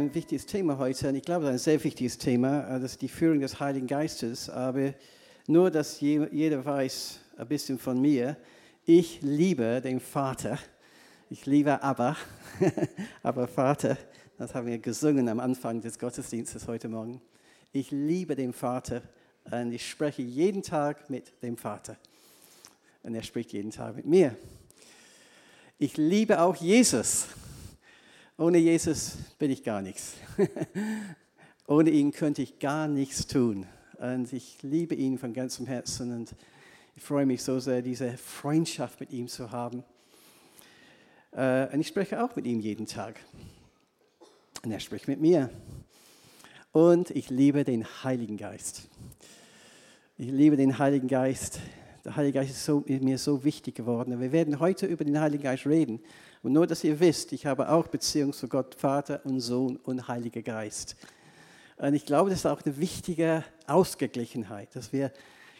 ein wichtiges Thema heute. Und ich glaube, ein sehr wichtiges Thema. äh, Das ist die Führung des Heiligen Geistes. Aber nur, dass je- jeder weiß, ein bisschen von mir. Ich liebe den Vater. Ich liebe aber, aber Vater. Das haben wir gesungen am Anfang des Gottesdienstes heute Morgen. Ich liebe den Vater und ich spreche jeden Tag mit dem Vater. Und er spricht jeden Tag mit mir. Ich liebe auch Jesus. Ohne Jesus bin ich gar nichts. Ohne ihn könnte ich gar nichts tun. Und ich liebe ihn von ganzem Herzen und ich freue mich so sehr, diese Freundschaft mit ihm zu haben. Äh, Und ich spreche auch mit ihm jeden Tag. Und er spricht mit mir. Und ich liebe den Heiligen Geist. Ich liebe den Heiligen Geist. Der Heilige Geist ist, so, mir so wichtig geworden. Wir werden heute über den Heiligen Geist reden. Und nur, dass ihr wisst, ich habe auch Beziehung zu Gott, Vater und Sohn und Heiliger Geist. Und ich glaube, das ist auch eine wichtige Ausgeglichenheit, dass wir,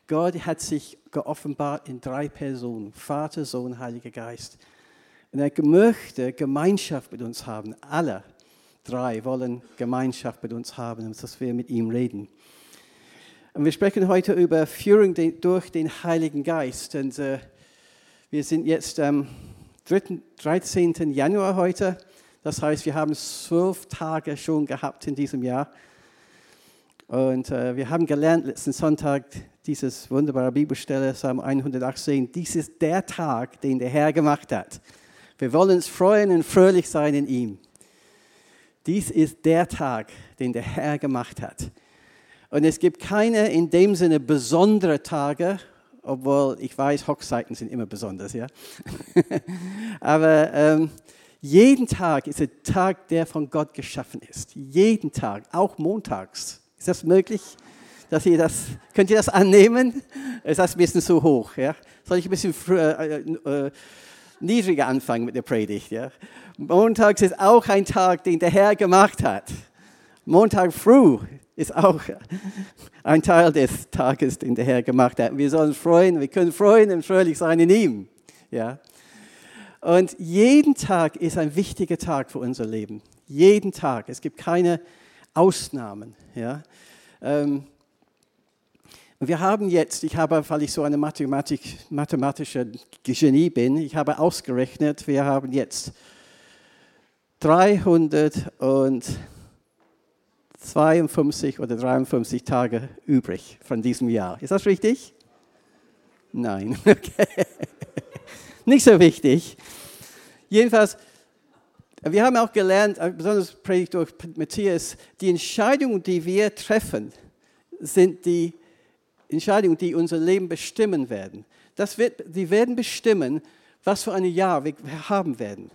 Gott hat sich geoffenbart in drei Personen, Vater, Sohn, Heiliger Geist. Und er möchte Gemeinschaft mit uns haben. Alle drei wollen Gemeinschaft mit uns haben, dass wir mit ihm reden. Und wir sprechen heute über Führung durch den Heiligen Geist. Und äh, wir sind jetzt 3., 13. Januar heute. Das heißt, wir haben zwölf Tage schon gehabt in diesem Jahr. Und äh, wir haben gelernt letzten Sonntag dieses wunderbare Bibelstelle, Psalm 118. Dies ist der Tag, den der Herr gemacht hat. Wir wollen uns freuen und fröhlich sein in ihm. Dies ist der Tag, den der Herr gemacht hat. Und es gibt keine in dem Sinne besondere Tage, obwohl ich weiß, Hochzeiten sind immer besonders, ja. Aber ähm, jeden Tag ist ein Tag, der von Gott geschaffen ist. Jeden Tag, auch montags. Ist das möglich? Dass ihr das, könnt ihr das annehmen? Ist das ein bisschen zu hoch? Ja? Soll ich ein bisschen früher, äh, äh, niedriger anfangen mit der Predigt? Ja? Montags ist auch ein Tag, den der Herr gemacht hat. Montag früh ist auch ein Teil des Tages, den der Herr gemacht hat. Wir sollen freuen, wir können freuen und fröhlich sein in ihm. Ja? Und jeden Tag ist ein wichtiger Tag für unser Leben. Jeden Tag. Es gibt keine Ausnahmen. Ja? Ähm, und wir haben jetzt, ich habe, weil ich so eine Mathematik, mathematische Genie bin, ich habe ausgerechnet, wir haben jetzt 352 oder 53 Tage übrig von diesem Jahr. Ist das richtig? Nein. Okay. Nicht so wichtig. Jedenfalls, wir haben auch gelernt, äh, besonders predigt durch Matthias, die Entscheidungen, die wir treffen, sind die Entscheidungen, die unser Leben bestimmen werden. Das wird, die werden bestimmen, was für ein Jahr wir haben werden.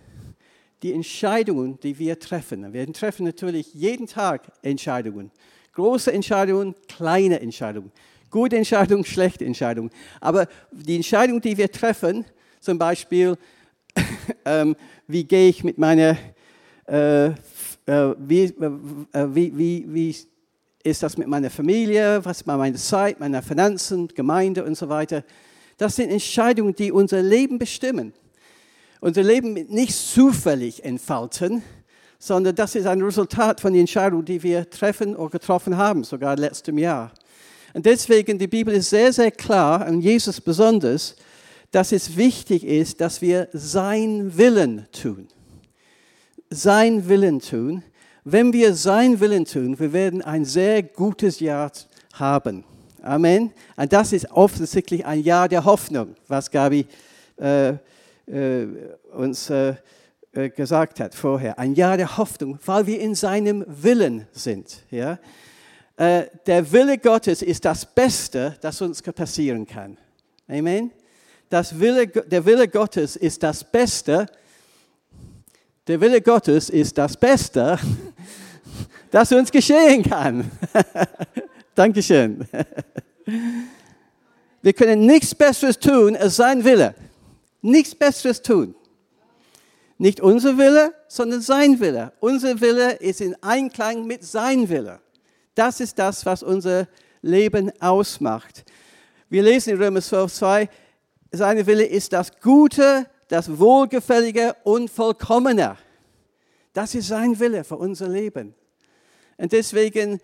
Die Entscheidungen, die wir treffen. Wir treffen natürlich jeden Tag Entscheidungen. Große Entscheidungen, kleine Entscheidungen. Gute Entscheidungen, schlechte Entscheidungen. Aber die Entscheidungen, die wir treffen, zum Beispiel, ähm, wie gehe ich mit meiner, äh, äh, wie, äh, wie, wie, wie ist das mit meiner Familie, was mit meiner Zeit, meiner Finanzen, Gemeinde und so weiter. Das sind Entscheidungen, die unser Leben bestimmen. Unser Leben nicht zufällig entfalten, sondern das ist ein Resultat von den Entscheidungen, die wir treffen oder getroffen haben, sogar letztem Jahr. Und deswegen, die Bibel ist sehr, sehr klar, und Jesus besonders, dass es wichtig ist, dass wir sein Willen tun. Sein Willen tun. Wenn wir sein Willen tun, wir werden ein sehr gutes Jahr haben. Amen. Und das ist offensichtlich ein Jahr der Hoffnung, was Gabi äh, uns äh, äh, gesagt hat vorher. Ein Jahr der Hoffnung, weil wir in seinem Willen sind. Ja? Äh, der Wille Gottes ist das Beste, das uns passieren kann. Amen. Das Wille, der Wille Gottes ist das Beste. Der Wille Gottes ist das Beste, das uns geschehen kann. Dankeschön. Wir können nichts Besseres tun als sein Wille. Nichts Besseres tun. Nicht unser Wille, sondern sein Wille. Unser Wille ist in Einklang mit sein Wille. Das ist das, was unser Leben ausmacht. Wir lesen in Römer 12, 2, sein Wille ist das Gute, das Wohlgefällige und Vollkommene. Das ist sein Wille für unser Leben. Und deswegen,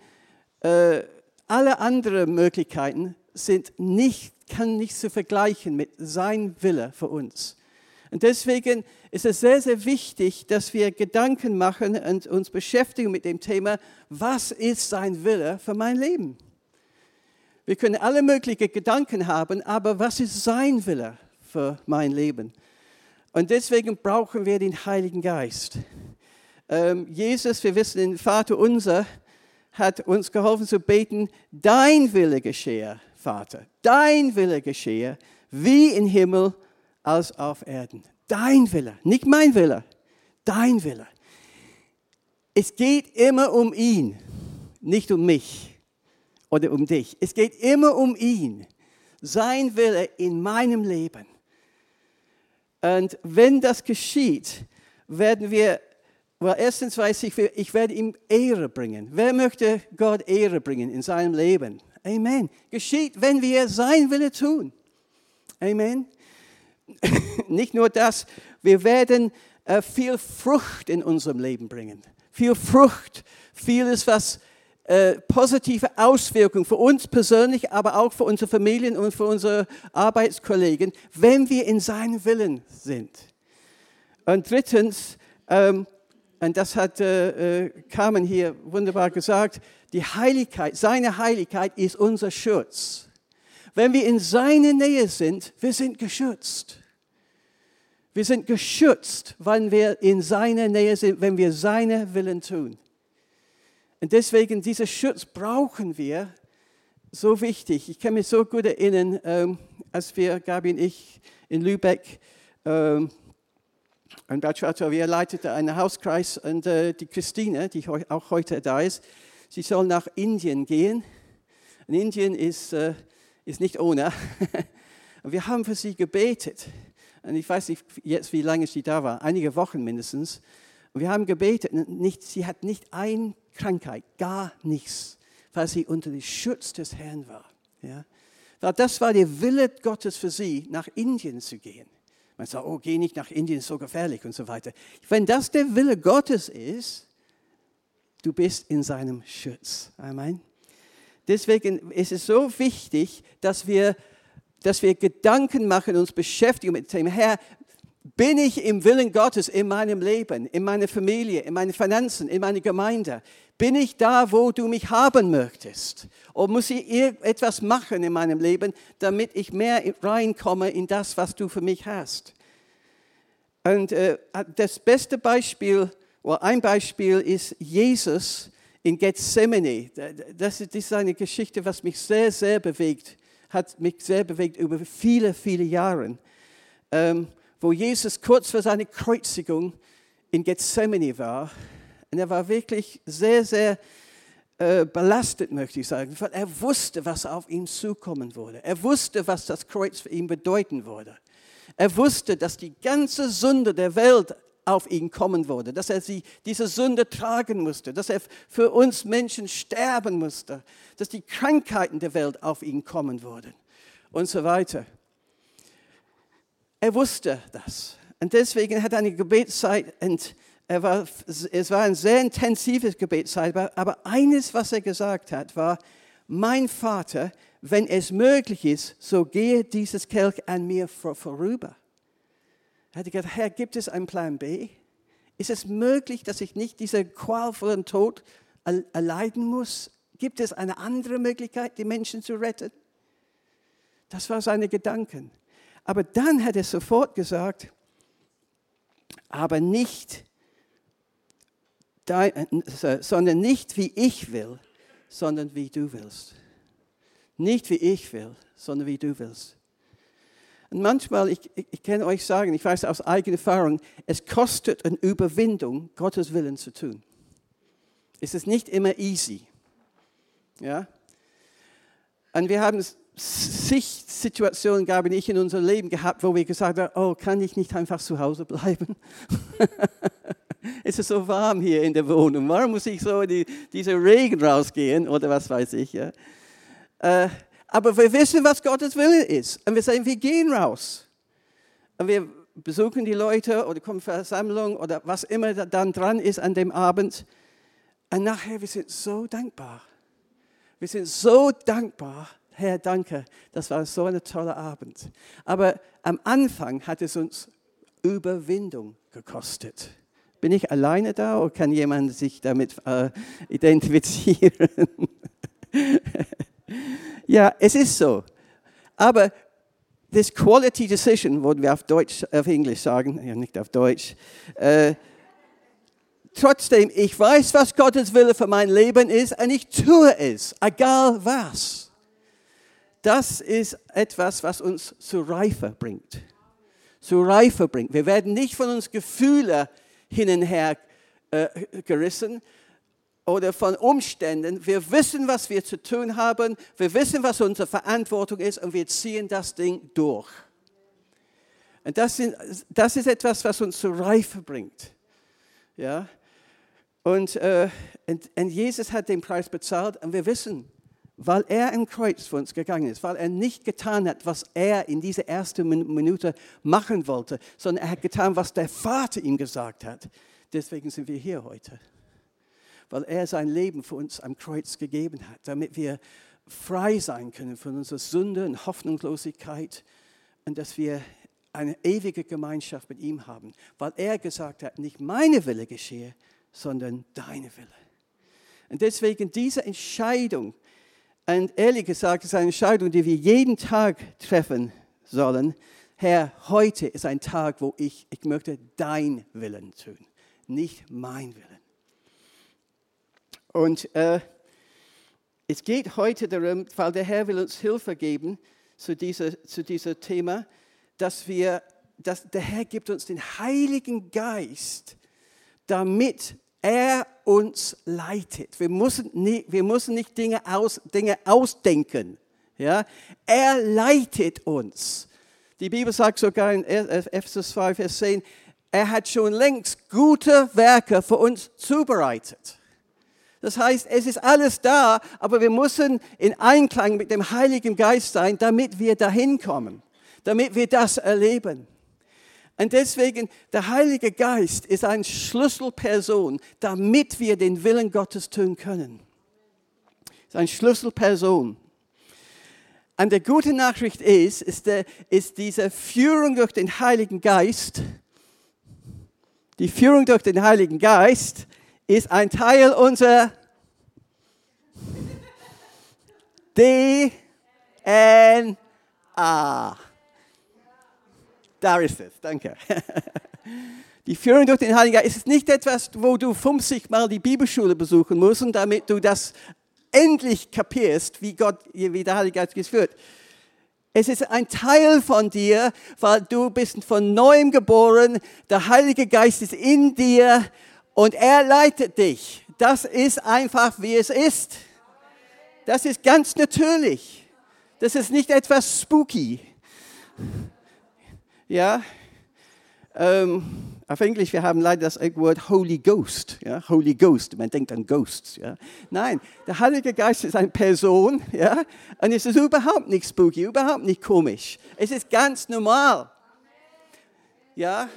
äh, alle anderen Möglichkeiten sind nicht, kann nicht zu vergleichen mit sein Wille für uns. Und deswegen ist es sehr, sehr wichtig, dass wir Gedanken machen und uns beschäftigen mit dem Thema, was ist sein Wille für mein Leben? Wir können alle möglichen Gedanken haben, aber was ist sein Wille für mein Leben? Und deswegen brauchen wir den Heiligen Geist. Ähm, Jesus, wir wissen, den Vater unser hat uns geholfen zu beten, dein Wille geschehe, Vater, dein Wille geschehe, wie im Himmel als auf Erden. Dein Wille, nicht mein Wille, dein Wille. Es geht immer um ihn, nicht um mich oder um dich. Es geht immer um ihn, sein Wille in meinem Leben. Und wenn das geschieht, werden wir, well, erstens weiß ich, ich werde ihm Ehre bringen. Wer möchte Gott Ehre bringen in seinem Leben? Amen. Geschieht, wenn wir sein Wille tun. Amen. Nicht nur das, wir werden äh, viel Frucht in unserem Leben bringen. Viel Frucht, vieles, was äh, positive Auswirkungen für uns persönlich, aber auch für unsere Familien und für unsere Arbeitskollegen, wenn wir in seinem Willen sind. Und drittens, ähm, und das hat äh, äh, Carmen hier wunderbar gesagt, die Heiligkeit, seine Heiligkeit ist unser Schutz. Wenn wir in seiner Nähe sind, wir sind geschützt. Wir sind geschützt, wenn wir in seiner Nähe sind, wenn wir seine Willen tun. Und deswegen, diesen Schutz brauchen wir so wichtig. Ich kann mich so gut erinnern, ähm, als wir, Gabi und ich, in Lübeck, ähm, ein Bachelor, wir leiteten einen Hauskreis und äh, die Christine, die auch heute da ist, sie soll nach Indien gehen. Und Indien ist, äh, ist nicht ohne. und wir haben für sie gebetet. Und ich weiß nicht jetzt, wie lange sie da war, einige Wochen mindestens. Und wir haben gebetet. Nicht, sie hat nicht ein Krankheit, gar nichts, weil sie unter dem Schutz des Herrn war. Ja? Das war der Wille Gottes für sie, nach Indien zu gehen. Man sagt, oh, geh nicht nach Indien, ist so gefährlich und so weiter. Wenn das der Wille Gottes ist, du bist in seinem Schutz. Amen. Deswegen ist es so wichtig, dass wir, dass wir Gedanken machen, uns beschäftigen mit dem Herr, bin ich im Willen Gottes in meinem Leben, in meiner Familie, in meinen Finanzen, in meiner Gemeinde? Bin ich da, wo du mich haben möchtest? Oder muss ich etwas machen in meinem Leben, damit ich mehr reinkomme in das, was du für mich hast? Und äh, das beste Beispiel, oder ein Beispiel ist Jesus in Gethsemane. Das ist, eine Geschichte, was mich sehr, sehr bewegt, hat mich sehr bewegt über viele, viele Jahre. Ähm, wo Jesus kurz vor seiner Kreuzigung in Gethsemane war. Und er war wirklich sehr, sehr äh, belastet, möchte ich sagen, weil er wusste, was auf ihn zukommen würde. Er wusste, was das Kreuz für ihn bedeuten würde. Er wusste, dass die ganze Sünde der Welt auf ihn kommen würde, dass er sie, diese Sünde tragen musste, dass er für uns Menschen sterben musste, dass die Krankheiten der Welt auf ihn kommen würden und so weiter. Er wusste das. Und deswegen hat er eine Gebetszeit und war, es war eine sehr intensive Gebetszeit, aber eines, was er gesagt hat, war, mein Vater, wenn es möglich ist, so gehe dieses Kelch an mir vorüber. Er hat gesagt, Herr, gibt es einen Plan B? Ist es möglich, dass ich nicht diesen qualvollen Tod erleiden muss? Gibt es eine andere Möglichkeit, die Menschen zu retten? Das war seine Gedanken. Aber dann hat er sofort gesagt, aber nicht, sondern nicht wie ich will, sondern wie du willst. Nicht wie ich will, sondern wie du willst. Und manchmal, ich, ich, ich kann euch sagen, ich weiß aus eigener Erfahrung, es kostet eine Überwindung, Gottes Willen zu tun. Es ist nicht immer easy. Ja? Und wir haben es zig Situationen, glaube ich, in unserem Leben gehabt, wo wir gesagt haben, oh, kann ich nicht einfach zu Hause bleiben? es ist so warm hier in der Wohnung. Warum muss ich so in die, diese Regen rausgehen oder was weiß ich? Ja? Äh, aber wir wissen, was Gottes Wille ist. Und wir sagen, wir gehen raus. Und wir, besuchen die Leute oder kommen Versammlung oder was immer dann dran ist an dem Abend. Und nachher, wir sind so dankbar. Wir sind so dankbar. Herr, danke, das war so ein toller Abend. Aber am Anfang hat es uns Überwindung gekostet. Bin ich alleine da oder kann jemand sich damit äh, identifizieren? ja, es ist so. Aber this quality decision, würden wir auf Deutsch, auf Englisch sagen, ja nicht auf Deutsch. Äh, trotzdem, ich weiß, was Gottes Wille für mein Leben ist und ich tue es, egal was. Das ist etwas, was uns zu Reife bringt. Zu Reife bringt. Wir werden nicht von uns Gefühle hin und her äh, gerissen, oder von Umständen. Wir wissen, was wir zu tun haben. Wir wissen, was unsere Verantwortung ist und wir ziehen das Ding durch. Und das, sind, das ist etwas, was uns zur Reife bringt. Ja? Und, äh, und, und Jesus hat den Preis bezahlt und wir wissen, weil er im Kreuz für uns gegangen ist, weil er nicht getan hat, was er in dieser ersten Minute machen wollte, sondern er hat getan, was der Vater ihm gesagt hat. Deswegen sind wir hier heute weil er sein Leben für uns am Kreuz gegeben hat, damit wir frei sein können von unserer Sünde und Hoffnungslosigkeit und dass wir eine ewige Gemeinschaft mit ihm haben, weil er gesagt hat, nicht meine Wille geschehe, sondern deine Wille. Und deswegen diese Entscheidung, und ehrlich gesagt, ist eine Entscheidung, die wir jeden Tag treffen sollen. Herr, heute ist ein Tag, wo ich, ich möchte dein Willen tun, nicht mein Willen. Und äh, es geht heute darum, weil der Herr will uns Hilfe geben zu diesem zu dieser Thema, dass wir, dass der Herr gibt uns den Heiligen Geist, damit er uns leitet. Wir müssen nicht, wir müssen nicht Dinge, aus, Dinge ausdenken. Ja? Er leitet uns. Die Bibel sagt sogar in Ephesus 2, Vers 10, er hat schon längst gute Werke für uns zubereitet. Das heißt, es ist alles da, aber wir müssen in Einklang mit dem Heiligen Geist sein, damit wir dahin kommen, damit wir das erleben. Und deswegen, der Heilige Geist ist eine Schlüsselperson, damit wir den Willen Gottes tun können. Ist eine Schlüsselperson. Und die gute Nachricht ist, ist, der, ist diese Führung durch den Heiligen Geist, die Führung durch den Heiligen Geist ist ein Teil unserer DNA. Da ist es, danke. Die Führung durch den Heiligen Geist ist nicht etwas, wo du 50 Mal die Bibelschule besuchen musst, damit du das endlich kapierst, wie Gott, wie der Heilige Geist führt. Es ist ein Teil von dir, weil du bist von neuem geboren. Der Heilige Geist ist in dir und er leitet dich. Das ist einfach, wie es ist. Das ist ganz natürlich. Das ist nicht etwas spooky. Ja, ähm, auf Englisch, wir haben leider das Wort Holy Ghost. Ja? Holy Ghost, man denkt an Ghosts. Ja? Nein, der Heilige Geist ist eine Person ja? und es ist überhaupt nicht spooky, überhaupt nicht komisch. Es ist ganz normal. Ja?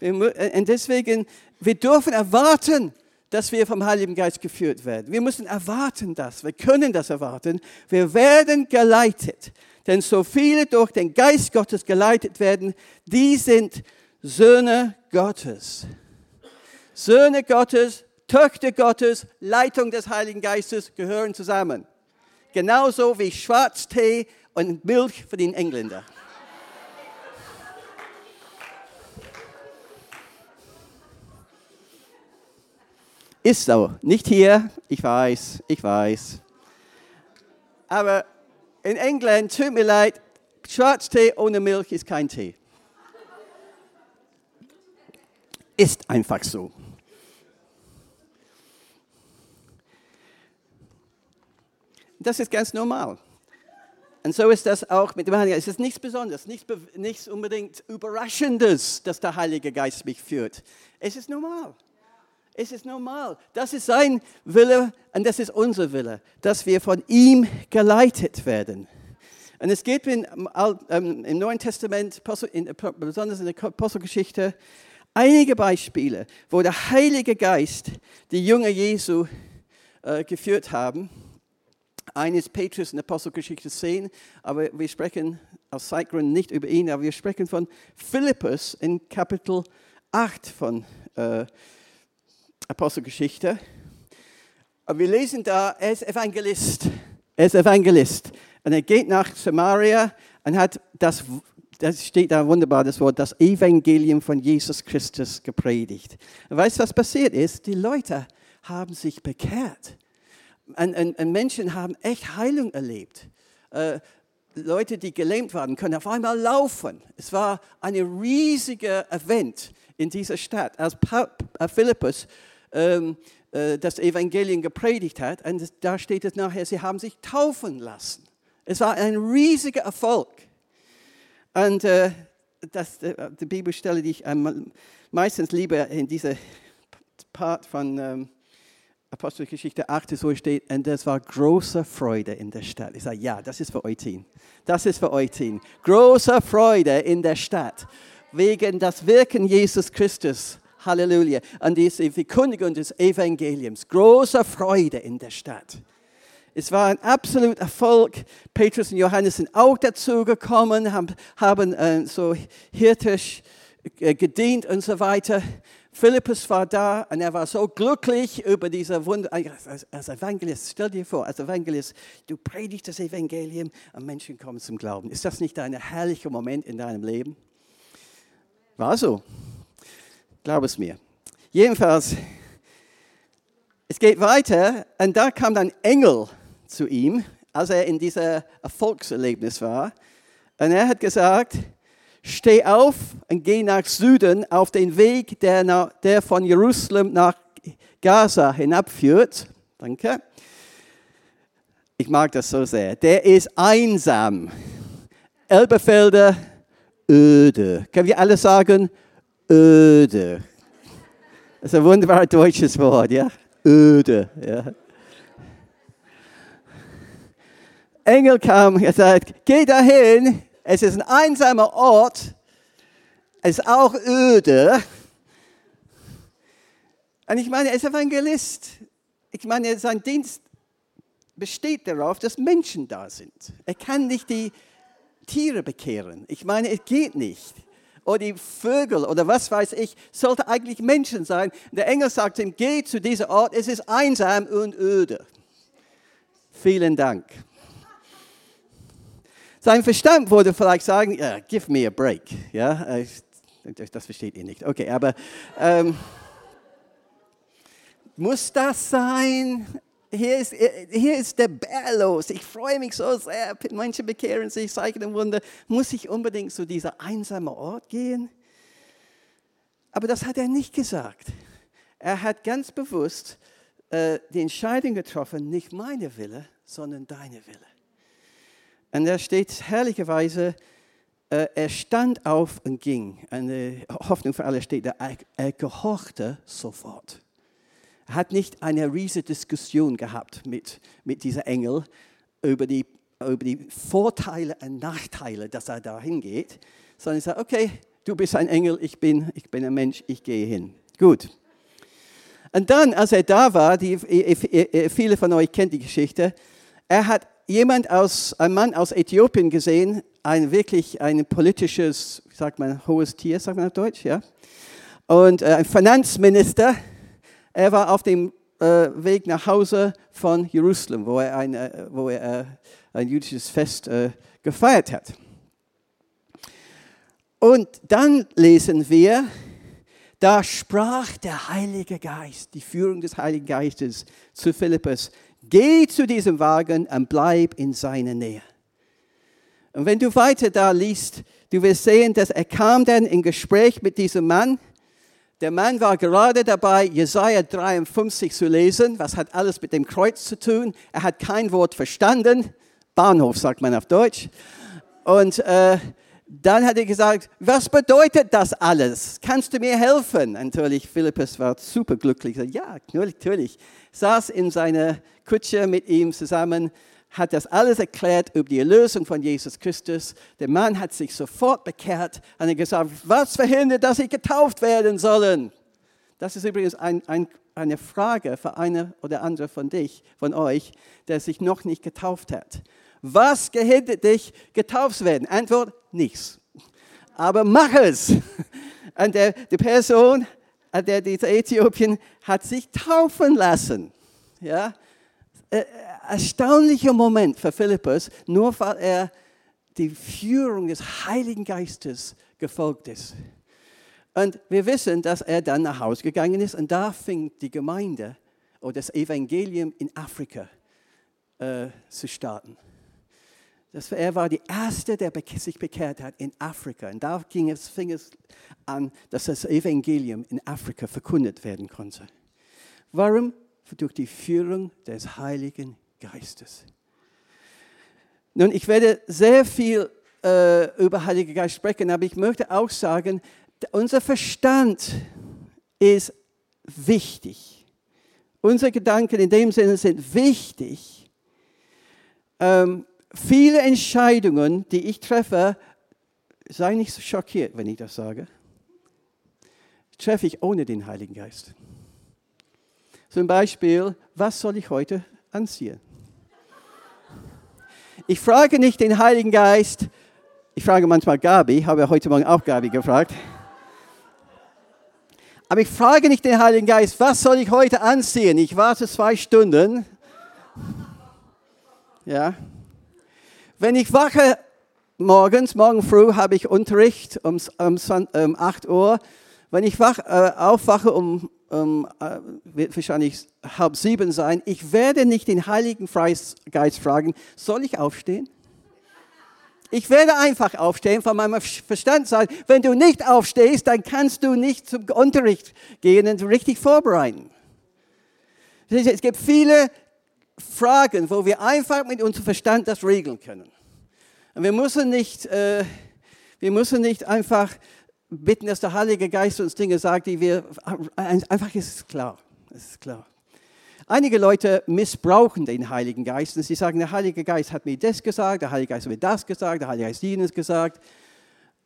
Und deswegen wir dürfen erwarten, dass wir vom Heiligen Geist geführt werden. Wir müssen erwarten das. Wir können das erwarten. Wir werden geleitet. Denn so viele durch den Geist Gottes geleitet werden, die sind Söhne Gottes. Söhne Gottes, Töchter Gottes, Leitung des Heiligen Geistes gehören zusammen. Genauso wie Schwarztee und Milch für den Engländer. Ist so. Nicht hier, ich weiß, ich weiß. Aber in England, tut mir leid, Schwarztee ohne Milch ist kein Tee. Ist einfach so. Das ist ganz normal. Und so ist das auch mit dem Heiligen Geist. Es ist nichts Besonderes, nichts, nichts unbedingt Überraschendes, dass der Heilige Geist mich führt. Es ist normal. Es ist normal. Das ist sein Wille und das ist unser Wille, dass wir von ihm geleitet werden. Und es geht in, ähm, im Neuen Testament, besonders in der Apostelgeschichte, einige Beispiele, wo der Heilige Geist die Jünger Jesu äh, geführt haben. Eines Petrus in der Apostelgeschichte 10, aber wir sprechen aus Zeitgründen nicht über ihn, aber wir sprechen von Philippus in Kapitel 8 von äh, Apostelgeschichte. Und wir lesen da, er ist Evangelist. Er ist Evangelist. Und er geht nach Samaria und hat das, das steht da wunderbar, das Wort, das Evangelium von Jesus Christus gepredigt. Und weißt du, was passiert ist? Die Leute haben sich bekehrt. Und, und, und Menschen haben echt Heilung erlebt. Äh, Leute, die gelähmt waren, können auf einmal laufen. Es war ein riesiger Event in dieser Stadt, als äh, Philippus ähm, äh, das Evangelium gepredigt hat. Und da steht es nachher, sie haben sich taufen lassen. Es war ein riesiger Erfolg. Und äh, das, äh, die Bibelstelle, die ich meistens liebe in dieser Part von ähm, Apostelgeschichte 8 so steht, und es war große Freude in der Stadt. Ich sage, ja, das ist für Team. Das ist für Team. Große Freude in der Stadt wegen das Wirken Jesus Christus. Halleluja. Und diese Verkündigung des Evangeliums. Große Freude in der Stadt. Es war ein absoluter Erfolg. Petrus und Johannes sind auch dazu gekommen, haben, haben äh, so hirtisch äh, gedient und so weiter. Philippus war da und er war so glücklich über diese Wunder. Als, als Evangelist, stell dir vor, als Evangelist, du predigst das Evangelium und Menschen kommen zum Glauben. Ist das nicht ein herrlicher Moment in deinem Leben? War so. Glaub es mir. Jedenfalls, es geht weiter und da kam dann Engel zu ihm, als er in dieser Erfolgserlebnis war. Und er hat gesagt, steh auf und geh nach Süden auf den Weg, der, nach, der von Jerusalem nach Gaza hinabführt. Danke. Ich mag das so sehr. Der ist einsam. Elbefelder, öde. Können wir alle sagen, öde? Das ist ein wunderbares deutsches Wort, ja? Öde, ja. Engel kam und sagt, geh dahin, es ist ein einsamer Ort, es ist auch öde. Und ich meine, er ist Evangelist. Ich meine, sein Dienst besteht darauf, dass Menschen da sind. Er kann nicht die Tiere bekehren. Ich meine, es geht nicht. Oder die Vögel oder was weiß ich, sollte eigentlich Menschen sein. Der Engel sagt ihm, geh zu diesem Ort, es ist einsam und öde. Vielen Dank. Sein Verstand würde vielleicht sagen, yeah, give me a break. Ja, das versteht ihr nicht. Okay, aber ähm, muss das sein? Hier ist, hier ist der Bär los. Ich freue mich so sehr. Manche bekehren sich, zeigen Wunder. Muss ich unbedingt zu dieser einsame Ort gehen? Aber das hat er nicht gesagt. Er hat ganz bewusst äh, die Entscheidung getroffen, nicht meine Wille, sondern deine Wille. Und da steht herrlicherweise, äh, er stand auf und ging. Eine Hoffnung für alle steht da, er, er gehorchte sofort. Hat nicht eine riesige Diskussion gehabt mit, mit dieser Engel über die, über die Vorteile und Nachteile, dass er da hingeht, sondern er sagt, okay, du bist ein Engel, ich bin, ich bin ein Mensch, ich gehe hin. Gut. Und dann, als er da war, die, viele von euch kennen die Geschichte, er hat jemand aus, ein Mann aus Äthiopien gesehen, ein wirklich ein politisches, sagt man, hohes Tier, sagt man auf Deutsch, ja? Und äh, ein Finanzminister, er war auf dem äh, Weg nach Hause von Jerusalem, wo er ein, äh, wo er, äh, ein jüdisches Fest äh, gefeiert hat. Und dann lesen wir, da sprach der Heilige Geist, die Führung des Heiligen Geistes zu Philippus, Geh zu diesem Wagen und bleib in seiner Nähe. Und wenn du weiter da liest, du wirst sehen, dass er kam dann in Gespräch mit diesem Mann. Der Mann war gerade dabei, Jesaja 53 zu lesen. Was hat alles mit dem Kreuz zu tun? Er hat kein Wort verstanden. Bahnhof sagt man auf Deutsch. Und äh, dann hat er gesagt, was bedeutet das alles? Kannst du mir helfen? Natürlich, Philippus war superglücklich. Ja, natürlich. Saß in seiner Kutsche mit ihm zusammen, hat das alles erklärt über die Erlösung von Jesus Christus. Der Mann hat sich sofort bekehrt und hat gesagt, was verhindert, dass sie getauft werden sollen? Das ist übrigens ein, ein, eine Frage für eine oder andere von dich, von euch, der sich noch nicht getauft hat. Was gehindert dich, getauft zu werden? Antwort, nichts. Aber mach es. Und der, die Person, der dieser Äthiopien, hat sich taufen lassen. Ja? Äh, erstaunlicher Moment für Philippus, nur weil er die Führung des Heiligen Geistes gefolgt ist. Und wir wissen, dass er dann nach Hause gegangen ist und da fing die Gemeinde oder das Evangelium in Afrika äh, zu starten. Das, er war die Erste, der sich bekehrt hat in Afrika. Und da ging es, fing es an, dass das Evangelium in Afrika verkündet werden konnte. Warum? Durch die Führung des Heiligen Geistes. Nun, ich werde sehr viel äh, über Heiligen Geist sprechen, aber ich möchte auch sagen, unser Verstand ist wichtig. Unsere Gedanken in dem Sinne sind wichtig. Ähm, viele Entscheidungen, die ich treffe, sei nicht so schockiert, wenn ich das sage, treffe ich ohne den Heiligen Geist. Zum Beispiel, was soll ich heute anziehen? Ich frage nicht den Heiligen Geist, ich frage manchmal Gabi, habe heute Morgen auch Gabi gefragt. Aber ich frage nicht den Heiligen Geist, was soll ich heute anziehen? Ich warte zwei Stunden. Ja. Wenn ich wache morgens, morgen früh habe ich Unterricht um, um, um 8 Uhr. Wenn ich wach, äh, aufwache um, um äh, wird wahrscheinlich halb sieben sein, ich werde nicht den Heiligen Geist fragen, soll ich aufstehen? Ich werde einfach aufstehen, von meinem Verstand sagen, wenn du nicht aufstehst, dann kannst du nicht zum Unterricht gehen und richtig vorbereiten. Es gibt viele Fragen, wo wir einfach mit unserem Verstand das regeln können. Und wir müssen nicht, äh, wir müssen nicht einfach bitten, dass der Heilige Geist uns Dinge sagt, die wir, einfach ist klar. Es ist klar. Einige Leute missbrauchen den Heiligen Geist und sie sagen, der Heilige Geist hat mir das gesagt, der Heilige Geist hat mir das gesagt, der Heilige Geist hat jenes gesagt.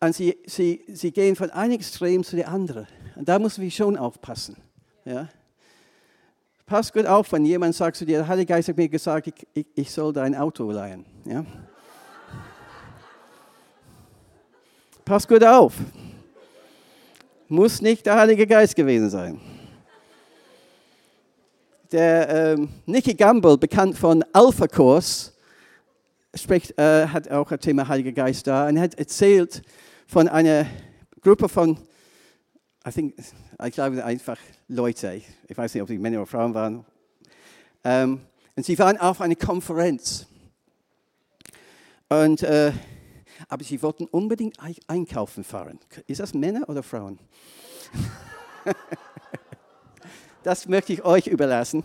Und sie, sie, sie gehen von einem Extrem zu dem anderen. Und da müssen wir schon aufpassen. Ja? Pass gut auf, wenn jemand sagt zu dir, der Heilige Geist hat mir gesagt, ich, ich, ich soll dein Auto leihen. Ja? Pass gut auf. Muss nicht der Heilige Geist gewesen sein. Der ähm, Nicky Gamble, bekannt von Alpha Kurs, spricht, äh, hat auch ein Thema Heiliger Geist da und hat erzählt von einer Gruppe von, I think, ich glaube einfach Leute, ich, weiß nicht, ob sie Männer oder Frauen waren, ähm, und sie waren auf einer Konferenz. Und äh, aber sie wollten unbedingt einkaufen fahren. Ist das Männer oder Frauen? das möchte ich euch überlassen.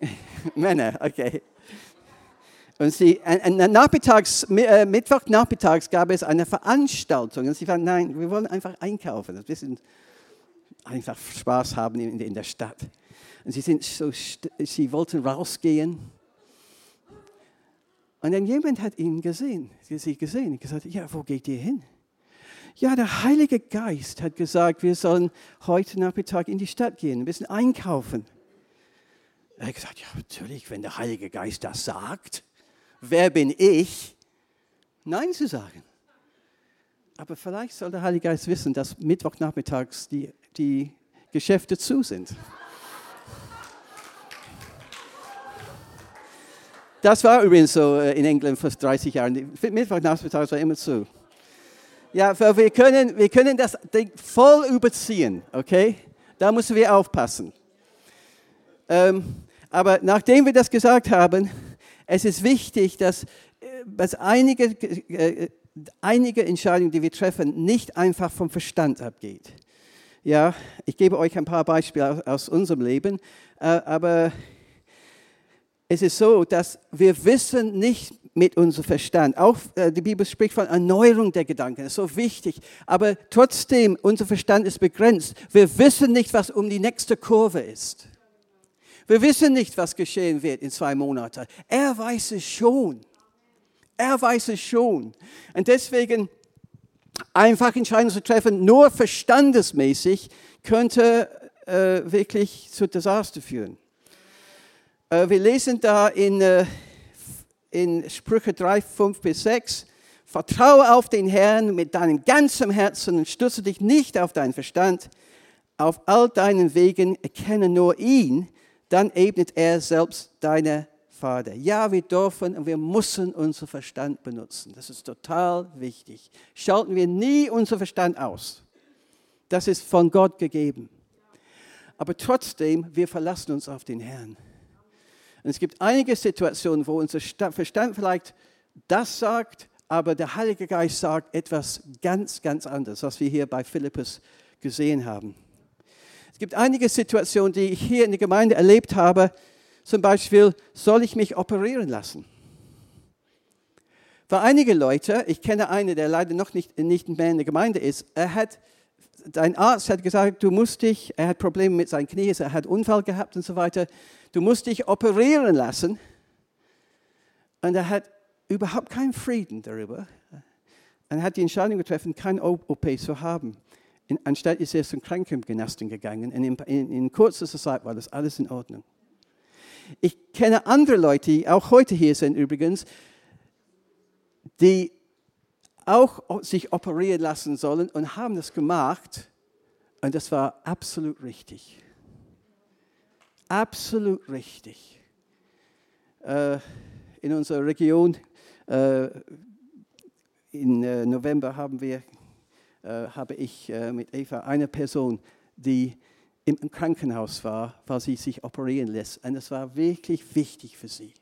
Männer, okay. Und sie, nachmittags, äh, Mittwochnachmittags gab es eine Veranstaltung und sie fanden, nein, wir wollen einfach einkaufen, ein bisschen einfach Spaß haben in, in der Stadt. Und sie, sind so, sie wollten rausgehen und dann jemand hat ihn gesehen, sie gesehen gesagt, ja, wo geht ihr hin? Ja, der Heilige Geist hat gesagt, wir sollen heute Nachmittag in die Stadt gehen, ein bisschen einkaufen. Er hat gesagt, ja, natürlich, wenn der Heilige Geist das sagt, wer bin ich, Nein zu sagen? Aber vielleicht soll der Heilige Geist wissen, dass Mittwochnachmittags die, die Geschäfte zu sind. Das war übrigens so äh, in England vor 30 Jahren. Mittwochnachmittags war immer zu. Ja, wir können, wir können das voll überziehen, okay? Da müssen wir aufpassen. Ähm, aber nachdem wir das gesagt haben, es ist wichtig, dass, äh, dass einige, äh, einige Entscheidungen, die wir treffen, nicht einfach vom Verstand abgeht. Ja, ich gebe euch ein paar Beispiele aus, aus unserem Leben, äh, aber es ist so, dass wir wissen nicht mit unserem Verstand. Auch äh, die Bibel spricht von Erneuerung der Gedanken. Das ist so wichtig. Aber trotzdem, unser Verstand ist begrenzt. Wir wissen nicht, was um die nächste Kurve ist. Wir wissen nicht, was geschehen wird in zwei Monaten. Er weiß es schon. Er weiß es schon. Und deswegen einfach Entscheidungen zu treffen, nur verstandesmäßig, könnte äh, wirklich zu Desaster führen. Äh, wir lesen da in, äh, in Sprüche 3, 5 bis 6, Vertraue auf den Herrn mit deinem ganzen Herzen und stütze dich nicht auf deinen Verstand. Auf all deinen Wegen erkenne nur ihn, dann ebnet er selbst deine Vater. Ja, wir dürfen und wir müssen unseren Verstand benutzen. Das ist total wichtig. Schalten wir nie unseren Verstand aus. Das ist von Gott gegeben. Aber trotzdem, wir verlassen uns auf den Herrn. Und es gibt einige Situationen, wo unser Verstand vielleicht das sagt, aber der Heilige Geist sagt etwas ganz, ganz anderes, was wir hier bei Philippus gesehen haben. Es gibt einige Situationen, die ich hier in der Gemeinde erlebt habe. Zum Beispiel, soll ich mich operieren lassen? Für einige Leute, ich kenne einen, der leider noch nicht, nicht mehr in der Gemeinde ist, er hat, dein Arzt hat gesagt, du musst dich, er hat Probleme mit seinen Knien, er hat Unfall gehabt und so weiter, du musst dich operieren lassen. Und er hat überhaupt keinen Frieden darüber. Er hat die Entscheidung getroffen, kein OP zu haben. In, anstatt ist er zum Krankengymnasten gegangen. Und in, in, in kurzer Zeit war das alles in Ordnung. Ich kenne andere Leute, die auch heute hier sind übrigens, die auch sich operieren lassen sollen und haben das gemacht. Und das war absolut richtig. Absolut richtig. Äh, in unserer Region äh, Im äh, November haben wir, habe ich mit Eva eine Person, die im Krankenhaus war, weil sie sich operieren lässt. Und das war wirklich wichtig für sie.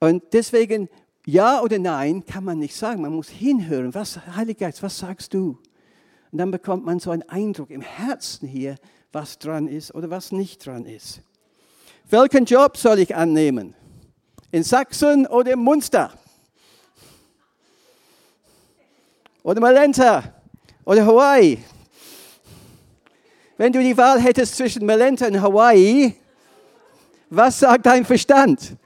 Und deswegen, ja oder nein, kann man nicht sagen. Man muss hinhören. Was, Heiliger Geist, was sagst du? Und dann bekommt man so einen Eindruck im Herzen hier, was dran ist oder was nicht dran ist. Welchen Job soll ich annehmen? In Sachsen oder in Munster? oder Malenta oder Hawaii. Wenn du die Wahl hättest zwischen Malenta und Hawaii, was sagt dein Verstand?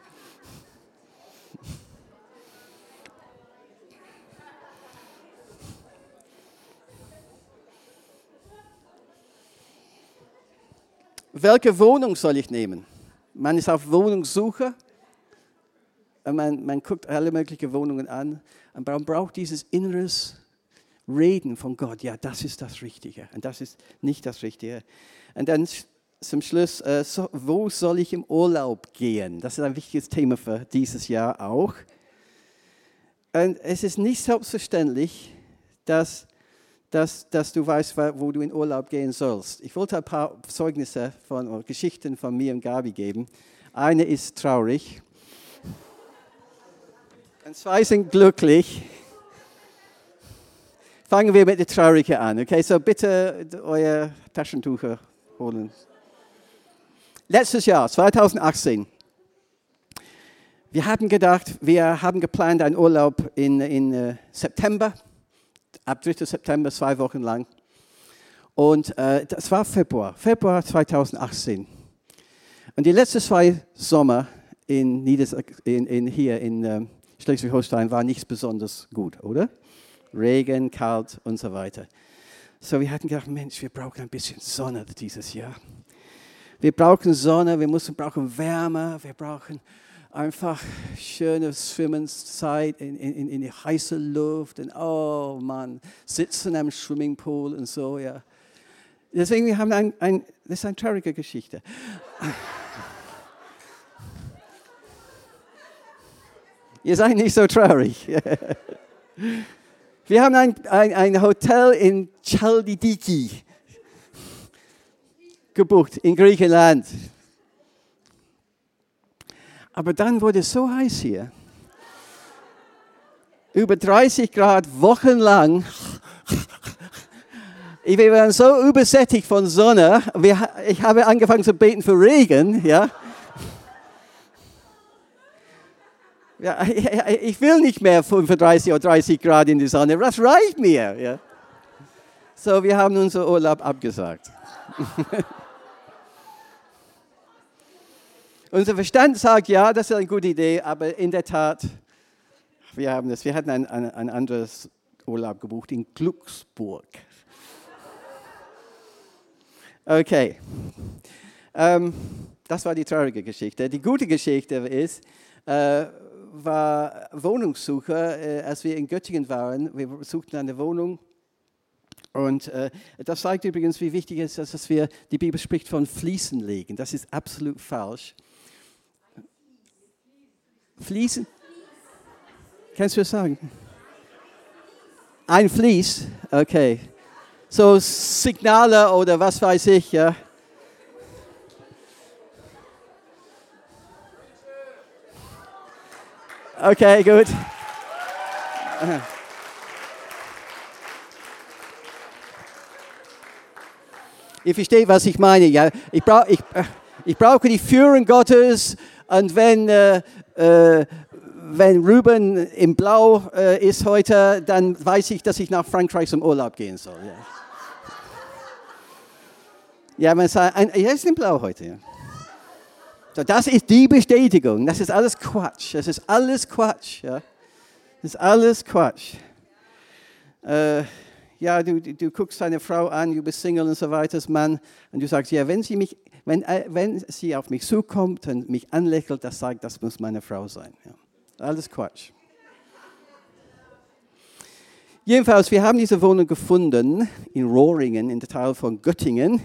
Welche Wohnung soll ich nehmen? Man ist auf Wohnungssuche. Man, man guckt alle möglichen Wohnungen an. Und man braucht dieses inneres Reden von Gott, ja, das ist das Richtige und das ist nicht das Richtige. Und dann zum Schluss, äh, so, wo soll ich im Urlaub gehen? Das ist ein wichtiges Thema für dieses Jahr auch. Und es ist nicht selbstverständlich, dass, dass, dass du weißt, wo du in Urlaub gehen sollst. Ich wollte ein paar Zeugnisse von Geschichten von mir und Gabi geben. Eine ist traurig und zwei sind glücklich. Fangen wir mit der Traurigen an. Okay, so bitte euer Taschentücher holen. Letztes Jahr, 2018. Wir haben gedacht, wir haben geplant einen Urlaub in, in uh, September, ab 3. September, zwei Wochen lang. Und uh, das war Februar, Februar 2018. Und die letzten zwei Sommer in, Nieders in, in hier in uh, Schleswig-Holstein waren nicht besonders gut, oder? Regen, kalt und so weiter. So, wir hatten gedacht, Mensch, wir brauchen ein bisschen Sonne dieses Jahr. Wir brauchen Sonne, wir müssen, brauchen Wärme, wir brauchen einfach schöne Schwimmenszeit in, in, in die heiße Luft und oh Mann, sitzen am Swimmingpool und so, ja. Deswegen, wir haben ein, ein das ist eine traurige Geschichte. Ihr seid nicht so traurig. Wir haben ein, ein, ein Hotel in Chaldidiki gebucht, in Griechenland. Aber dann wurde es so heiß hier. Über 30 Grad wochenlang. Wir waren so übersättigt von Sonne. Ich habe angefangen zu beten für Regen. Ja. Ja, ich will nicht mehr 35 oder 30 Grad in die Sonne, das reicht mir. Ja. So, wir haben unseren Urlaub abgesagt. Unser Verstand sagt, ja, das ist eine gute Idee, aber in der Tat, wir haben das, wir hatten ein, ein, ein anderes Urlaub gebucht in Glücksburg. Okay, ähm, das war die traurige Geschichte. Die gute Geschichte ist, äh, war Wohnungssuche, äh, als wir in Göttingen waren. Wir suchten eine Wohnung. Und äh, das zeigt übrigens, wie wichtig es ist, dass wir, die Bibel spricht von Fließen legen. Das ist absolut falsch. Fließen? Kannst du das sagen? Ein Fließ? Okay. So Signale oder was weiß ich, ja. Okay, gut. Ihr versteht, was ich meine. Ja? Ich, brauch, ich, ich brauche die Führung Gottes und wenn, äh, äh, wenn Ruben im Blau äh, ist heute, dann weiß ich, dass ich nach Frankreich zum Urlaub gehen soll. Ja, ja man sagt, er ist im Blau heute. Ja. So, das ist die Bestätigung. Das ist alles Quatsch. Das ist alles Quatsch. Ja? Das ist alles Quatsch. Äh, ja, du, du guckst deine Frau an, du bist Single und so weiter, Mann, und du sagst, ja, wenn sie, mich, wenn, äh, wenn sie auf mich zukommt und mich anlächelt, das sagt, das muss meine Frau sein. Ja. Alles Quatsch. Jedenfalls, wir haben diese Wohnung gefunden in Rohringen, in der Teil von Göttingen.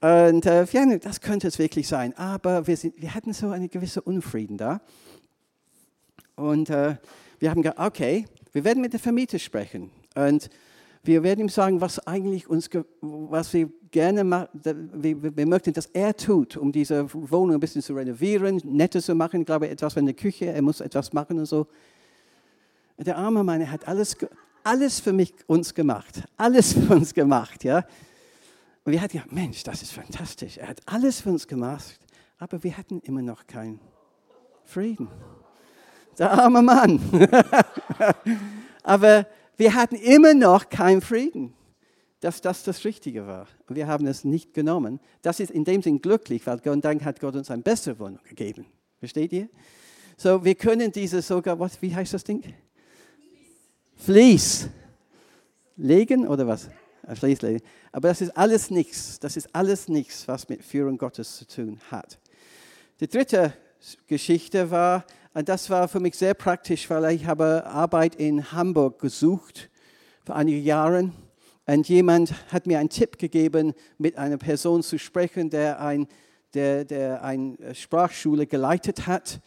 Und äh, ja, das könnte es wirklich sein. Aber wir, sind, wir hatten so einen gewissen Unfrieden da. Und äh, wir haben gesagt, okay, wir werden mit der Vermieter sprechen. Und wir werden ihm sagen, was eigentlich uns, was wir gerne machen, wir, möchten, dass er tut, um diese Wohnung ein bisschen zu renovieren, netter zu machen. Ich glaube, etwas in der Küche, er muss etwas machen und so. Der arme Mann hat alles, alles für mich uns gemacht, alles für uns gemacht, ja. Und wir hatten gedacht, Mensch, das ist fantastisch. Er hat alles für uns gemacht, aber wir hatten immer noch keinen Frieden. Der arme Mann. aber wir hatten immer noch keinen Frieden, dass das das Richtige war. Wir haben es nicht genommen. Das ist in dem Sinn glücklich, weil Gott, dann hat Gott uns eine bessere Wohnung gegeben. Versteht ihr? So, wir können diese sogar, was, wie heißt das Ding? Fließ. Legen oder was? Schließlich. Aber das ist alles nichts. Das ist alles nichts, was mit Führung Gottes zu tun hat. Die dritte Geschichte war, das war für mich sehr praktisch, weil ich habe Arbeit in Hamburg gesucht vor einigen Jahren. Und jemand hat mir einen Tipp gegeben, mit einer Person zu sprechen, der, ein, der, der eine Sprachschule geleitet hat.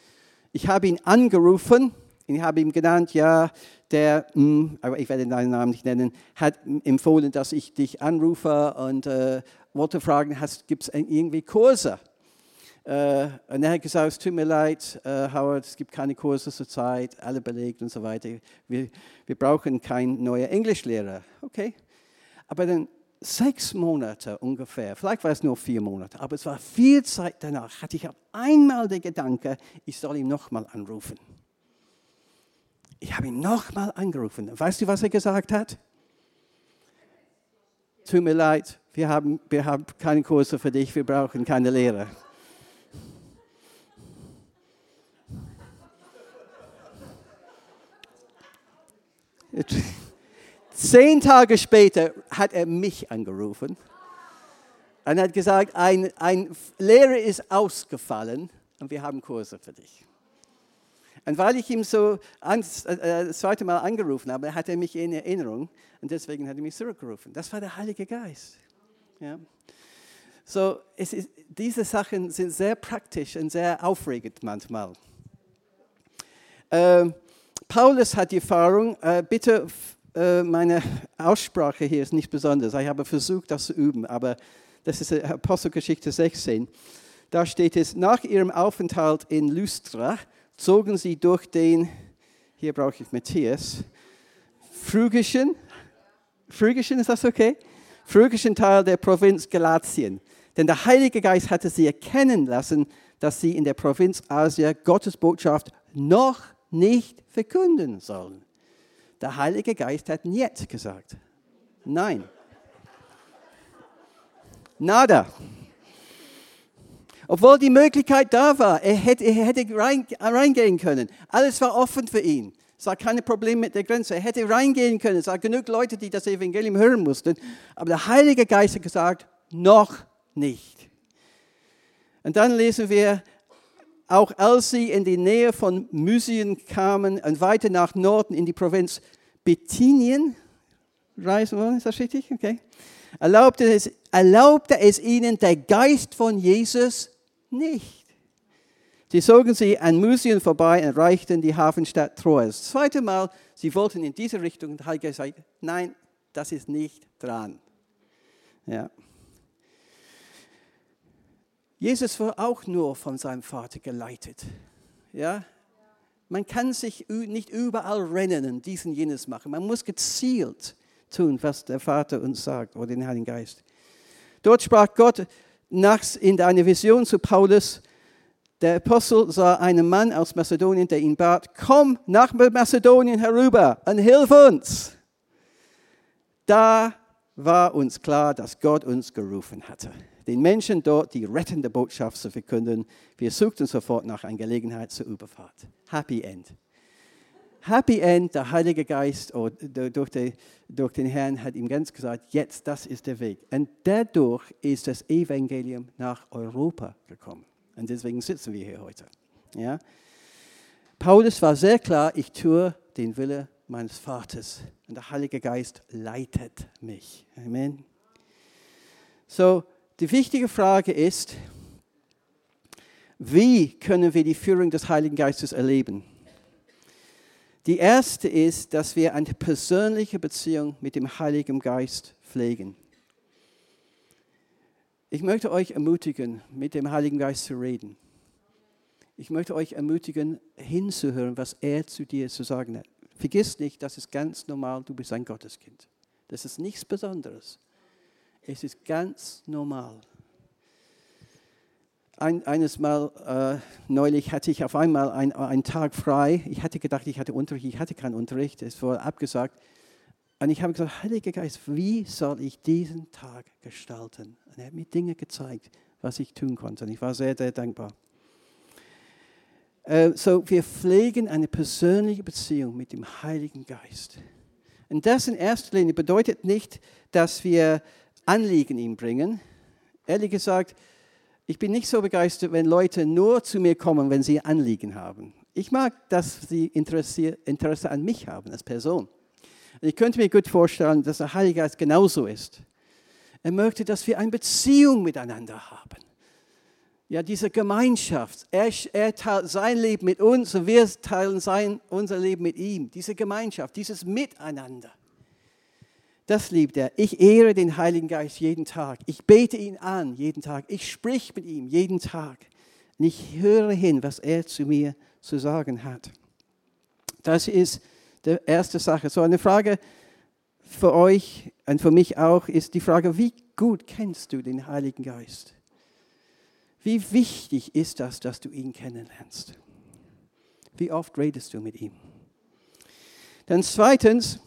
Ich habe ihn angerufen ich habe ihm genannt, ja, der, hm, aber ich werde deinen Namen nicht nennen, hat empfohlen, dass ich dich anrufe und äh, wollte fragen, gibt es irgendwie Kurse? Äh, und er hat gesagt, es tut mir leid, äh, Howard, es gibt keine Kurse zurzeit, alle belegt und so weiter. Wir, wir brauchen keinen neuen Englischlehrer. Okay. Aber dann sechs Monate ungefähr, vielleicht war es nur vier Monate, aber es war viel Zeit danach, hatte ich auf einmal den Gedanke, ich soll ihn nochmal anrufen. Ich habe ihn nochmal angerufen. Weißt du, was er gesagt hat? Tut mir leid, wir haben, wir haben keine Kurse für dich, wir brauchen keine Lehre. Zehn Tage später hat er mich angerufen und hat gesagt, ein, ein Lehrer ist ausgefallen und wir haben Kurse für dich. Und weil ich ihm so äh, das zweite Mal angerufen habe, hat er mich in Erinnerung und deswegen hat er mich zurückgerufen. Das war der Heilige Geist. Ja. So, ist, diese Sachen sind sehr praktisch und sehr aufregend manchmal. Äh, Paulus hat die Erfahrung, äh, bitte, äh, meine Aussprache hier ist nicht besonders. Ich habe versucht, das zu üben, aber das ist Apostelgeschichte 16. Da steht es, nach ihrem Aufenthalt in Lystra zogen sie durch den, hier brauche ich Matthias, phrygischen, phrygischen, ist das okay? Phrygischen Teil der Provinz Galatien. Denn der Heilige Geist hatte sie erkennen lassen, dass sie in der Provinz Asia Gottes Botschaft noch nicht verkünden sollen. Der Heilige Geist hat nicht gesagt. Nein. Nada. Obwohl die Möglichkeit da war, er hätte, er hätte reingehen können. Alles war offen für ihn. Es war kein Problem mit der Grenze. Er hätte reingehen können. Es waren genug Leute, die das Evangelium hören mussten. Aber der Heilige Geist hat gesagt, noch nicht. Und dann lesen wir, auch als sie in die Nähe von Mysien kamen und weiter nach Norden in die Provinz Bithynien reisen wollen, ist das richtig? Okay. Erlaubte es, erlaubte es ihnen der Geist von Jesus nicht. Sie zogen sie an Mysien vorbei und erreichten die Hafenstadt Troas. Das zweite Mal, sie wollten in diese Richtung und der Heilige Geist sagte, nein, das ist nicht dran. Ja. Jesus war auch nur von seinem Vater geleitet. Ja? Man kann sich nicht überall rennen und diesen jenes machen. Man muss gezielt tun, was der Vater uns sagt oder den Heiligen Geist. Dort sprach Gott nachts in einer Vision zu Paulus, der Apostel sah einen Mann aus Mazedonien, der ihn bat, komm nach Mazedonien herüber und hilf uns. Da war uns klar, dass Gott uns gerufen hatte den Menschen dort die rettende Botschaft zu verkünden. Wir suchten sofort nach einer Gelegenheit zur Überfahrt. Happy End. Happy End, der Heilige Geist oh, durch, durch den Herrn hat ihm ganz gesagt, jetzt, das ist der Weg. Und dadurch ist das Evangelium nach Europa gekommen. Und deswegen sitzen wir hier heute. Ja? Paulus war sehr klar, ich tue den Wille meines Vaters. Und der Heilige Geist leitet mich. Amen. So, die wichtige Frage ist, wie können wir die Führung des Heiligen Geistes erleben? Die erste ist, dass wir eine persönliche Beziehung mit dem Heiligen Geist pflegen. Ich möchte euch ermutigen, mit dem Heiligen Geist zu reden. Ich möchte euch ermutigen, hinzuhören, was er zu dir zu sagen hat. Vergiss nicht, das ist ganz normal, du bist ein Gotteskind. Das ist nichts Besonderes. Es ist ganz normal. Ein, eines Mal äh, neulich hatte ich auf einmal ein, einen Tag frei. Ich hatte gedacht, ich hatte Unterricht. Ich hatte keinen Unterricht. Es wurde abgesagt. Und ich habe gesagt, Heiliger Geist, wie soll ich diesen Tag gestalten? Und er hat mir Dinge gezeigt, was ich tun konnte. Und ich war sehr, sehr dankbar. Äh, so, wir pflegen eine persönliche Beziehung mit dem Heiligen Geist. Und das in erster Linie bedeutet nicht, dass wir Anliegen ihm bringen. Ehrlich gesagt, ich bin nicht so begeistert, wenn Leute nur zu mir kommen, wenn sie Anliegen haben. Ich mag, dass sie Interesse, an mich haben als Person. Und ich könnte mir gut vorstellen, dass der Heilige Geist genauso ist. Er möchte, dass wir eine Beziehung miteinander haben. Ja, diese Gemeinschaft. Er, er teilt sein Leben mit uns und wir teilen sein, unser Leben mit ihm. Diese Gemeinschaft, dieses Miteinander. Das liebt er. Ich ehre den Heiligen Geist jeden Tag. Ich bete ihn an jeden Tag. Ich sprich mit ihm jeden Tag. Und ich höre hin, was er zu mir zu sagen hat. Das ist die erste Sache. So eine Frage für euch und für mich auch ist die Frage, wie gut kennst du den Heiligen Geist? Wie wichtig ist das, dass du ihn kennenlernst? Wie oft redest du mit ihm? Dann zweitens,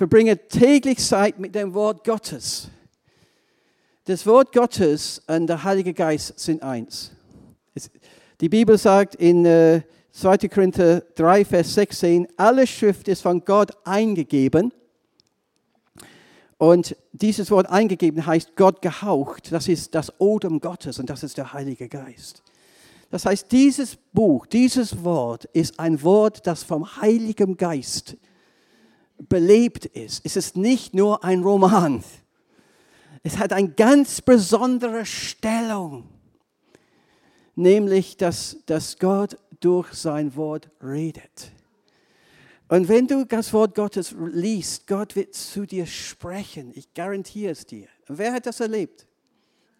verbringe täglich Zeit mit dem Wort Gottes. Das Wort Gottes und der Heilige Geist sind eins. Die Bibel sagt in 2. Äh, Korinther 3, Vers 16, alle Schrift ist von Gott eingegeben. Und dieses Wort eingegeben heißt Gott gehaucht. Das ist das Odem Gottes und das ist der Heilige Geist. Das heißt, dieses Buch, dieses Wort ist ein Wort, das vom Heiligen Geist belebt ist. Es ist nicht nur ein Roman. Es hat eine ganz besondere Stellung, nämlich dass, dass Gott durch sein Wort redet. Und wenn du das Wort Gottes liest, Gott wird zu dir sprechen. Ich garantiere es dir. Wer hat das erlebt?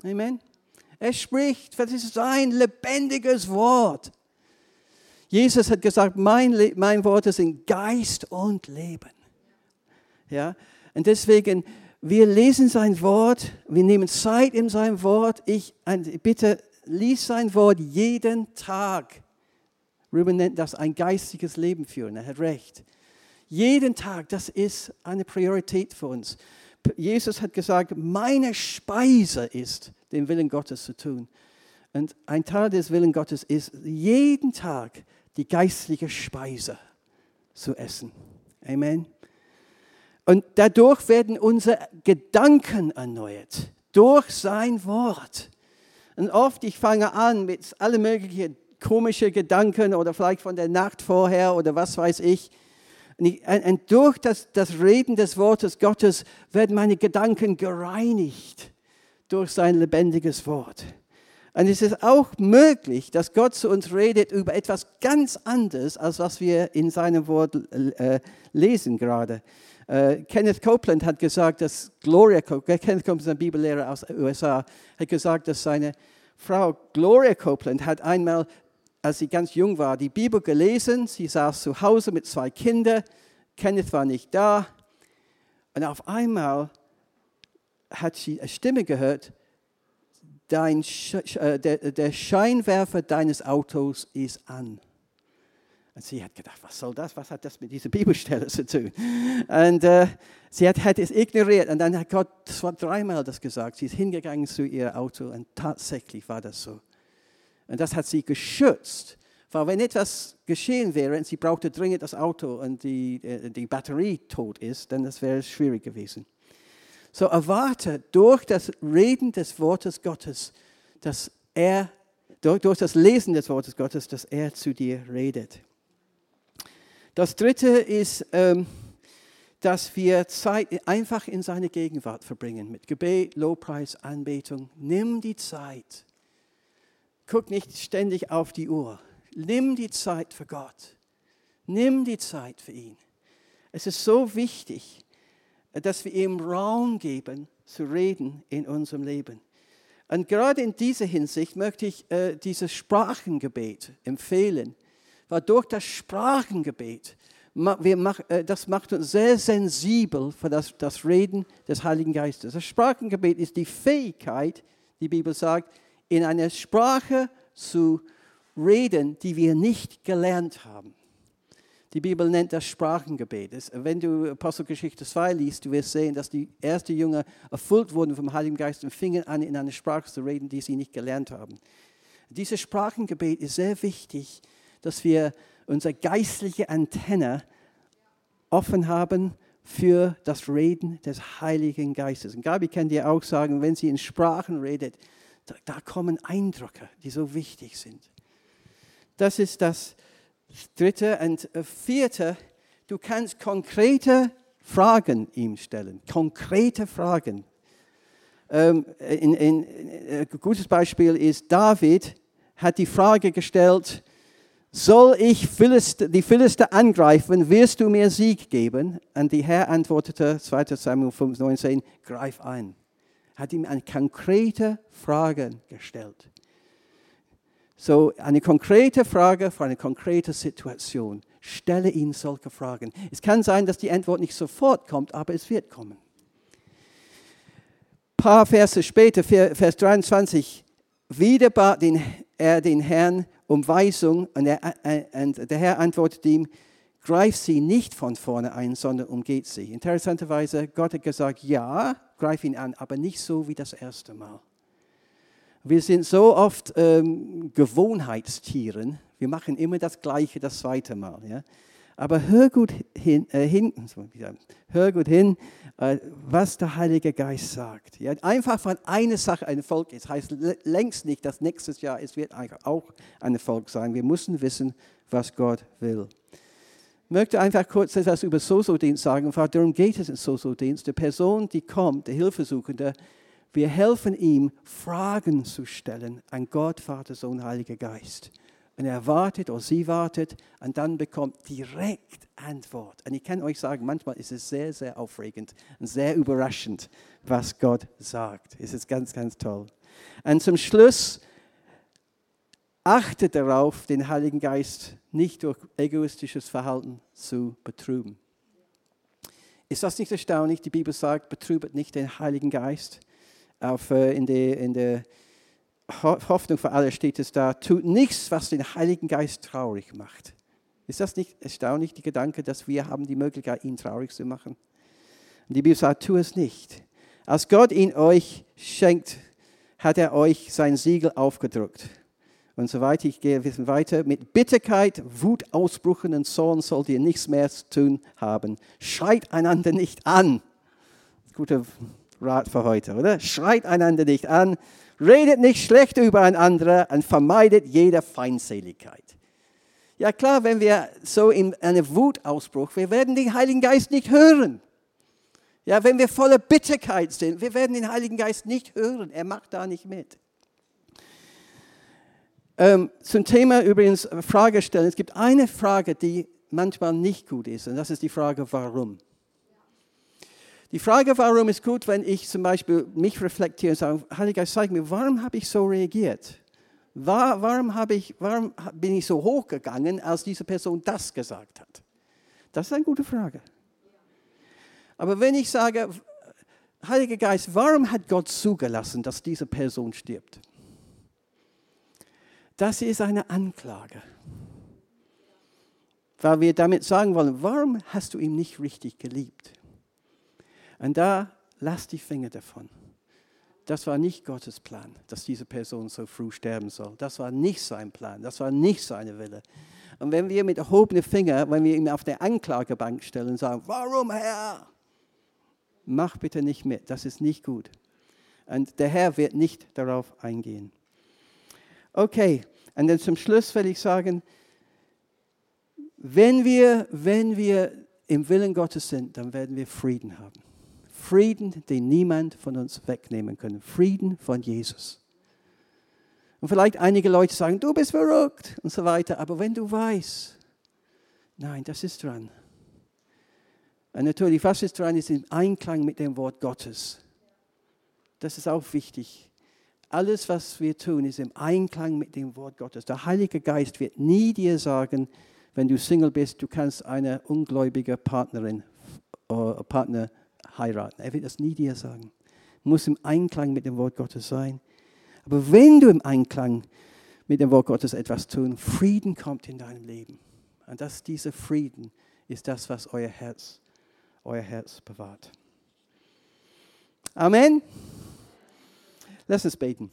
Amen. Er spricht, das ist sein lebendiges Wort. Jesus hat gesagt, mein, mein Wort sind Geist und Leben. Ja? Und deswegen, wir lesen sein Wort, wir nehmen Zeit in sein Wort. Ich bitte, lies sein Wort jeden Tag. Ruben nennt das ein geistiges Leben führen, er hat recht. Jeden Tag, das ist eine Priorität für uns. Jesus hat gesagt, meine Speise ist den Willen Gottes zu tun. Und ein Teil des Willen Gottes ist, jeden Tag die geistliche Speise zu essen. Amen. Und dadurch werden unsere Gedanken erneuert, durch sein Wort. Und oft, ich fange an mit alle möglichen komischen Gedanken oder vielleicht von der Nacht vorher oder was weiß ich. Und, ich, und durch das, das Reden des Wortes Gottes werden meine Gedanken gereinigt durch sein lebendiges Wort. Und es ist auch möglich, dass Gott zu uns redet über etwas ganz anderes, als was wir in seinem Wort äh, lesen gerade. Äh, Kenneth Copeland hat gesagt, dass Gloria, Kenneth Copeland ist ein Bibellehrer aus den USA, hat gesagt, dass seine Frau Gloria Copeland hat einmal, als sie ganz jung war, die Bibel gelesen. Sie saß zu Hause mit zwei Kindern. Kenneth war nicht da. Und auf einmal hat sie eine Stimme gehört, Dein, äh, der, der Scheinwerfer deines Autos ist an. Und sie hat gedacht, was soll das? Was hat das mit dieser Bibelstelle zu tun? Und äh, sie hat, hat, es ignoriert. Und dann hat Gott das dreimal das gesagt. Sie ist hingegangen zu ihrem Auto und tatsächlich war das so. Und das hat sie geschützt. Weil wenn etwas geschehen wäre und sie brauchte dringend das Auto und die, äh, die Batterie tot ist, dann das wäre schwierig gewesen. So erwarte durch das Reden des Wortes Gottes, dass er, durch, durch das Lesen des Wortes Gottes, dass er zu dir redet. Das dritte ist, ähm, dass wir Zeit einfach in seine Gegenwart verbringen, mit Gebet, Lobpreis, Anbetung. Nimm die Zeit. Guck nicht ständig auf die Uhr. Nimm die Zeit für Gott. Nimm die Zeit für ihn. Es ist so wichtig, dass wir ihm Raum geben, zu reden in unserem Leben. Und gerade in dieser Hinsicht möchte ich äh, dieses Sprachengebet empfehlen, weil durch das Sprachengebet, wir mach, äh, das macht uns sehr sensibel für das, das Reden des Heiligen Geistes. Das Sprachengebet ist die Fähigkeit, die Bibel sagt, in einer Sprache zu reden, die wir nicht gelernt haben. Die Bibel nennt das Sprachengebet. Wenn du Apostelgeschichte 2 liest, du wirst sehen, dass die ersten Jünger erfüllt wurden vom Heiligen Geist und fingen an, in einer Sprache zu reden, die sie nicht gelernt haben. Dieses Sprachengebet ist sehr wichtig, dass wir unsere geistliche Antenne offen haben für das Reden des Heiligen Geistes. Und Gabi kann dir auch sagen, wenn sie in Sprachen redet, da, da kommen Eindrücke, die so wichtig sind. Das ist das Dritte und vierte, du kannst konkrete Fragen ihm stellen. Konkrete Fragen. Ähm, in, in, ein gutes Beispiel ist, David hat die Frage gestellt, soll ich die Philister angreifen, wirst du mir Sieg geben? Und die Herr antwortete, 2 Samuel 5, 19, greif ein. Hat ihm eine konkrete Frage gestellt. So eine konkrete Frage für eine konkrete Situation. Stelle ihn solche Fragen. Es kann sein, dass die Antwort nicht sofort kommt, aber es wird kommen. Ein paar Verse später, Vers 23, wieder bat er den Herrn um Weisung und, er, äh, und der Herr antwortet ihm, greif sie nicht von vorne ein, sondern umgeht sie. Interessanterweise, Gott hat gesagt, ja, greif ihn an, aber nicht so wie das erste Mal. Wir sind so oft ähm, Gewohnheitstieren. Wir machen immer das Gleiche das zweite Mal. Ja? Aber hör gut hin, äh, hin, hör gut hin äh, was der Heilige Geist sagt. Ja? Einfach von einer Sache ein Volk ist, heißt längst nicht, dass nächstes Jahr es wird auch ein Volk sein. Wir müssen wissen, was Gott will. Ich möchte einfach kurz etwas über Soso-Dienst sagen. Darum geht es in Soso-Dienst. Die Person, die kommt, der Hilfesuchende, wir helfen ihm, Fragen zu stellen an Gott, Vater, Sohn, Heiliger Geist. Und er wartet oder sie wartet und dann bekommt direkt Antwort. Und ich kann euch sagen, manchmal ist es sehr, sehr aufregend und sehr überraschend, was Gott sagt. Es ist ganz, ganz toll. Und zum Schluss achtet darauf, den Heiligen Geist nicht durch egoistisches Verhalten zu betrüben. Ist das nicht erstaunlich? Die Bibel sagt, betrübet nicht den Heiligen Geist auf, äh, in, der, in der Hoffnung für alle steht es da, tut nichts, was den Heiligen Geist traurig macht. Ist das nicht erstaunlich, die Gedanke, dass wir haben die Möglichkeit, ihn traurig zu machen? Und die Bibel sagt, tu es nicht. Als Gott ihn euch schenkt, hat er euch sein Siegel aufgedrückt. Und so weiter, ich gehe bisschen weiter. Mit Bitterkeit, Wutausbrüchen und Zorn sollt ihr nichts mehr zu tun haben. Schreit einander nicht an. Guter Rat für heute, oder? Schreit einander nicht an. Redet nicht schlecht übereinander und vermeidet jede Feindseligkeit. Ja klar, wenn wir so in einem Wutausbruch, wir werden den Heiligen Geist nicht hören. Ja, wenn wir voller Bitterkeit sind, wir werden den Heiligen Geist nicht hören. Er macht da nicht mit. Ähm, zum Thema übrigens Frage stellen. Es gibt eine Frage, die manchmal nicht gut ist, und das ist die Frage, warum. Die Frage, warum ist gut, wenn ich zum Beispiel mich reflektiere und sage, Heiliger Geist, zeig mir, warum habe ich so reagiert? War, warum, ich, warum bin ich so hochgegangen, als diese Person das gesagt hat? Das ist eine gute Frage. Aber wenn ich sage, Heiliger Geist, warum hat Gott zugelassen, dass diese Person stirbt? Das ist eine Anklage. Weil wir damit sagen wollen, warum hast du ihn nicht richtig geliebt? Und da lass die Finger davon. Das war nicht Gottes Plan, dass diese Person so früh sterben soll. Das war nicht sein Plan. Das war nicht seine Wille. Und wenn wir mit erhobenen Finger, wenn wir ihn auf der Anklagebank stellen und sagen, warum Herr? Mach bitte nicht mit, das ist nicht gut. Und der Herr wird nicht darauf eingehen. Okay, und dann zum Schluss will ich sagen, wenn wir, wenn wir im Willen Gottes sind, dann werden wir Frieden haben. Frieden, den niemand von uns wegnehmen kann. Frieden von Jesus. Und vielleicht einige Leute sagen, du bist verrückt und so weiter. Aber wenn du weißt, nein, das ist dran. Und natürlich, was ist dran, ist im Einklang mit dem Wort Gottes. Das ist auch wichtig. Alles, was wir tun, ist im Einklang mit dem Wort Gottes. Der Heilige Geist wird nie dir sagen, wenn du Single bist, du kannst eine ungläubige Partnerin oder äh, Partner heiraten. Er wird das nie dir sagen. Muss im Einklang mit dem Wort Gottes sein. Aber wenn du im Einklang mit dem Wort Gottes etwas tun, Frieden kommt in dein Leben. Und das, dieser Frieden ist das, was euer Herz, euer Herz bewahrt. Amen. Lass uns beten.